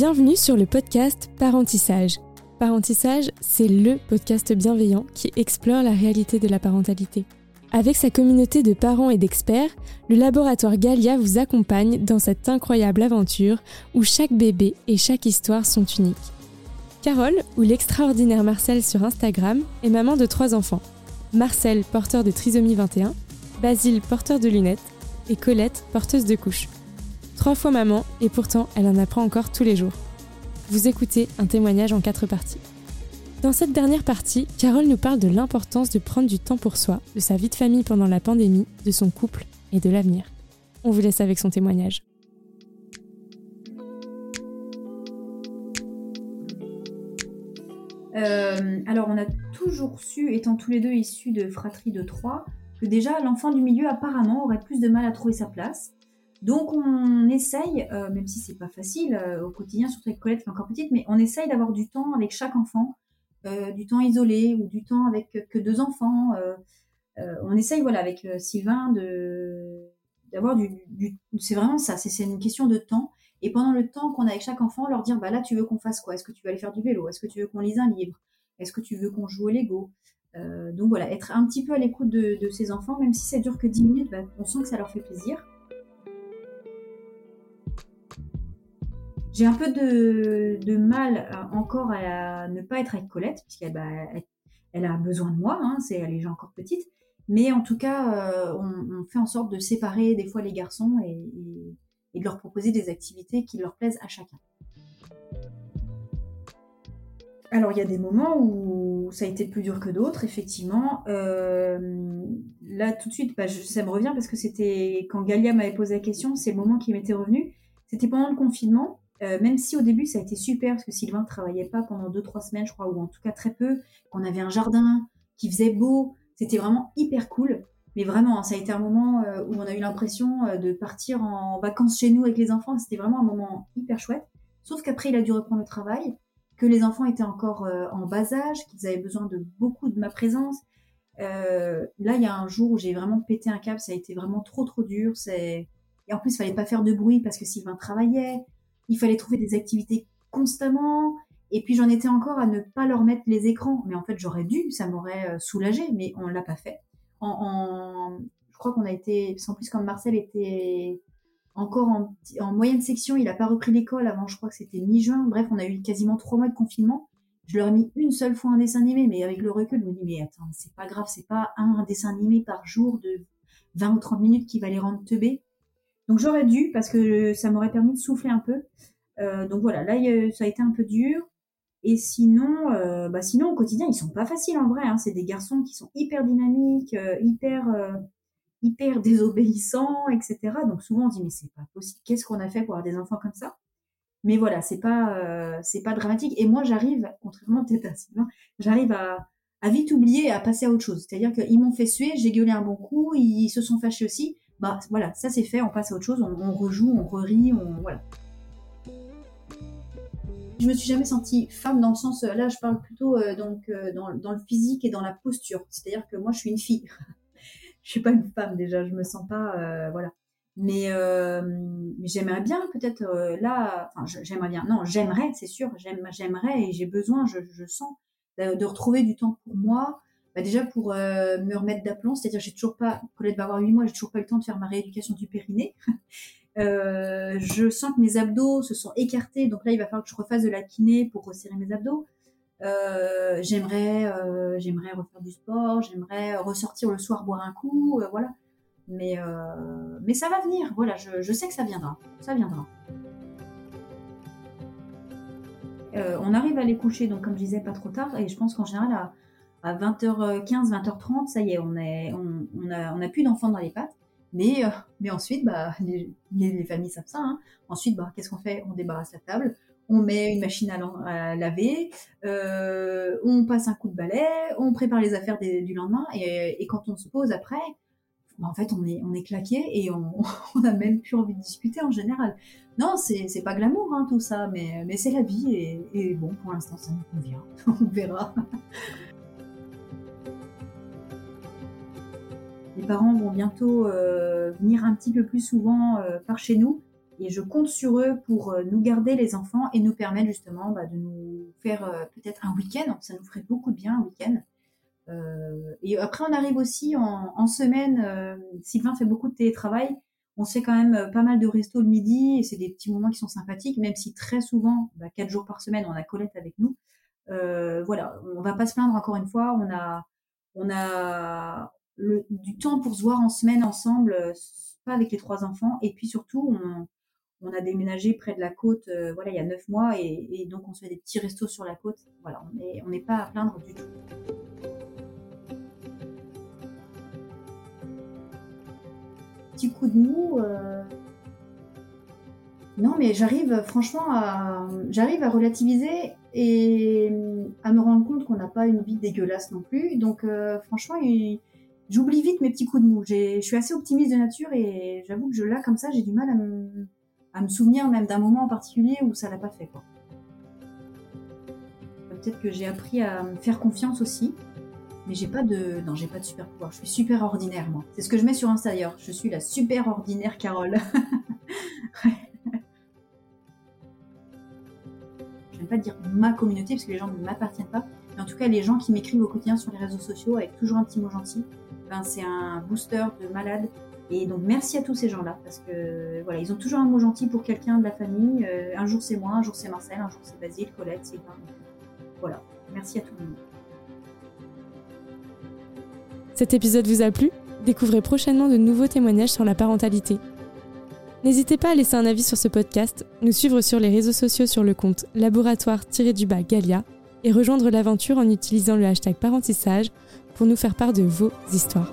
Bienvenue sur le podcast Parentissage. Parentissage, c'est le podcast bienveillant qui explore la réalité de la parentalité. Avec sa communauté de parents et d'experts, le laboratoire Galia vous accompagne dans cette incroyable aventure où chaque bébé et chaque histoire sont uniques. Carole, ou l'extraordinaire Marcel sur Instagram, est maman de trois enfants. Marcel, porteur de trisomie 21, Basile, porteur de lunettes, et Colette, porteuse de couches. Trois fois maman, et pourtant elle en apprend encore tous les jours. Vous écoutez un témoignage en quatre parties. Dans cette dernière partie, Carole nous parle de l'importance de prendre du temps pour soi, de sa vie de famille pendant la pandémie, de son couple et de l'avenir. On vous laisse avec son témoignage. Euh, alors, on a toujours su, étant tous les deux issus de fratrie de trois, que déjà l'enfant du milieu apparemment aurait plus de mal à trouver sa place. Donc on essaye, euh, même si c'est pas facile euh, au quotidien, surtout avec Colette qui est encore petite, mais on essaye d'avoir du temps avec chaque enfant, euh, du temps isolé ou du temps avec que deux enfants. on essaye, voilà, avec Sylvain de d'avoir du, c'est vraiment ça, c'est une question de temps. Et pendant le temps qu'on a avec chaque enfant, leur dire, bah là, tu veux qu'on fasse quoi? Est-ce que tu veux aller faire du vélo? Est-ce que tu veux qu'on lise un livre? Est-ce que tu veux qu'on joue au Lego? Donc voilà, être un petit peu à l'écoute de, ces enfants, même si ça dure que 10 minutes, bah, on sent que ça leur fait plaisir. J'ai un peu de, mal euh, encore à ne pas être avec Colette, puisqu'elle bah, a besoin de moi, hein, elle est déjà encore petite. Mais en tout cas, euh, on, fait en sorte de séparer des fois les garçons et, de leur proposer des activités qui leur plaisent à chacun. Alors il y a des moments où ça a été plus dur que d'autres, effectivement. Euh, là tout de suite, bah, ça me revient parce que c'était quand Galia m'avait posé la question, c'est le moment qui m'était revenu. C'était pendant le confinement. Euh, même si au début ça a été super parce que Sylvain ne travaillait pas pendant 2-3 semaines, je crois, ou en tout cas très peu, qu'on avait un jardin qui faisait beau, c'était vraiment hyper cool. Mais vraiment, hein, ça a été un moment euh, où on a eu l'impression euh, de partir en vacances chez nous avec les enfants. C'était vraiment un moment hyper chouette. Sauf qu'après, il a dû reprendre le travail, que les enfants étaient encore en bas âge, qu'ils avaient besoin de beaucoup de ma présence. là, il y a un jour où j'ai vraiment pété un câble, ça a été vraiment trop trop dur. Et en plus, il fallait pas faire de bruit parce que Sylvain travaillait il fallait trouver des activités constamment. Et puis j'en étais encore à ne pas leur mettre les écrans. Mais en fait, j'aurais dû, ça m'aurait euh, soulagé, mais on ne l'a pas fait. En, je crois qu'on a été, sans plus comme Marcel était encore en, moyenne section, il n'a pas repris l'école avant, je crois que c'était mi-juin. Bref, on a eu quasiment trois mois de confinement. Je leur ai mis une seule fois un dessin animé, mais avec le recul, je me dis, mais attends, c'est pas grave, c'est pas un dessin animé par jour de 20 ou 30 minutes qui va les rendre teubés. Donc j'aurais dû parce que ça m'aurait permis de souffler un peu. Euh, donc voilà, là ça a été un peu dur. Et sinon, euh, bah sinon au quotidien ils sont pas faciles en vrai. Hein. C'est des garçons qui sont hyper dynamiques, euh, hyper hyper désobéissants, etc. Donc souvent on dit mais c'est pas possible. Qu'est-ce qu'on a fait pour avoir des enfants comme ça? Mais voilà, c'est pas c'est pas dramatique. Et moi j'arrive, contrairement peut-être à Sylvain, j'arrive à, à vite oublier, à passer à autre chose. C'est-à-dire qu'ils m'ont fait suer, j'ai gueulé un bon coup, ils se sont fâchés aussi bah voilà, ça c'est fait, on passe à autre chose, on, rejoue, on rerit, on voilà. Je me suis jamais sentie femme dans le sens, là je parle plutôt euh, donc euh, dans, le physique et dans la posture. C'est-à-dire que moi je suis une fille, je suis pas une femme déjà, je me sens pas euh, voilà. Mais, j'aimerais bien peut-être là, enfin j'aimerais bien, non j'aimerais c'est sûr, j'aimerais et j'ai besoin, je, je sens de, retrouver du temps pour moi, bah, déjà pour euh, me remettre d'aplomb, c'est-à-dire j'ai toujours pas, avoir 8 mois, j'ai toujours pas eu le temps de faire ma rééducation du périnée. Euh, je sens que mes abdos se sont écartés, donc là il va falloir que je refasse de la kiné pour resserrer mes abdos. Euh, j'aimerais, j'aimerais refaire du sport, j'aimerais ressortir le soir boire un coup, voilà. Mais, mais ça va venir, voilà, je, je, sais que ça viendra, ça viendra. on arrive à les coucher, donc comme je disais, pas trop tard, et je pense qu'en général, à, à 20h15, 20h30, ça y est, on est, a, plus d'enfants dans les pattes. Mais, euh, ensuite, bah, les, les, familles savent ça. Hein. Ensuite, bah, qu'est-ce qu'on fait? On débarrasse la table, on met une machine à, laver, euh, on passe un coup de balai, on prépare les affaires du lendemain. Et, quand on se pose après, bah, en fait, on est, claqué et on, on a même plus envie de discuter en général. Non, c'est pas glamour hein, tout ça, mais, c'est la vie et bon, pour l'instant, ça nous convient. on verra. Les parents vont bientôt euh, venir un petit peu plus souvent euh, par chez nous. et je compte sur eux pour nous garder les enfants et nous permettre justement bah, de nous faire peut-être un week-end. Ça nous ferait beaucoup de bien un week-end. et après, on arrive aussi en, semaine. Sylvain fait beaucoup de télétravail. On sait quand même pas mal de restos le midi et c'est des petits moments qui sont sympathiques, même si très souvent, bah, quatre jours par semaine, on a Colette avec nous. voilà, on va pas se plaindre encore une fois. On a, on a du temps pour se voir en semaine ensemble, pas avec les trois enfants. Et puis surtout, on, a déménagé près de la côte, voilà, il y a neuf mois, et, donc on se fait des petits restos sur la côte. Voilà, on n'est pas à plaindre du tout. Petit coup de mou. Non, mais j'arrive franchement à, j'arrive à relativiser et à me rendre compte qu'on n'a pas une vie dégueulasse non plus. Donc franchement, j'oublie vite mes petits coups de mou. Je suis assez optimiste de nature et j'avoue que je, là, comme ça, j'ai du mal à me, souvenir même d'un moment en particulier où ça l'a pas fait. Peut-être que j'ai appris à me faire confiance aussi. Mais j'ai pas de. Non, j'ai pas de super pouvoir. Je suis super ordinaire, moi. C'est ce que je mets sur Insta d'ailleurs. Je suis la super ordinaire Carole. Je n'aime pas dire ma communauté parce que les gens ne m'appartiennent pas. Mais en tout cas, les gens qui m'écrivent au quotidien sur les réseaux sociaux avec toujours un petit mot gentil, ben, c'est un booster de malade. Et donc merci à tous ces gens-là parce que voilà, ils ont toujours un mot gentil pour quelqu'un de la famille. Euh, un jour c'est moi, un jour c'est Marcel, un jour c'est Basile, Colette, c'est Voilà, merci à tout le monde. Cet épisode vous a plu? Découvrez prochainement de nouveaux témoignages sur la parentalité. N'hésitez pas à laisser un avis sur ce podcast, nous suivre sur les réseaux sociaux sur le compte laboratoire-du-bas Galia et rejoindre l'aventure en utilisant le hashtag parentissage pour nous faire part de vos histoires.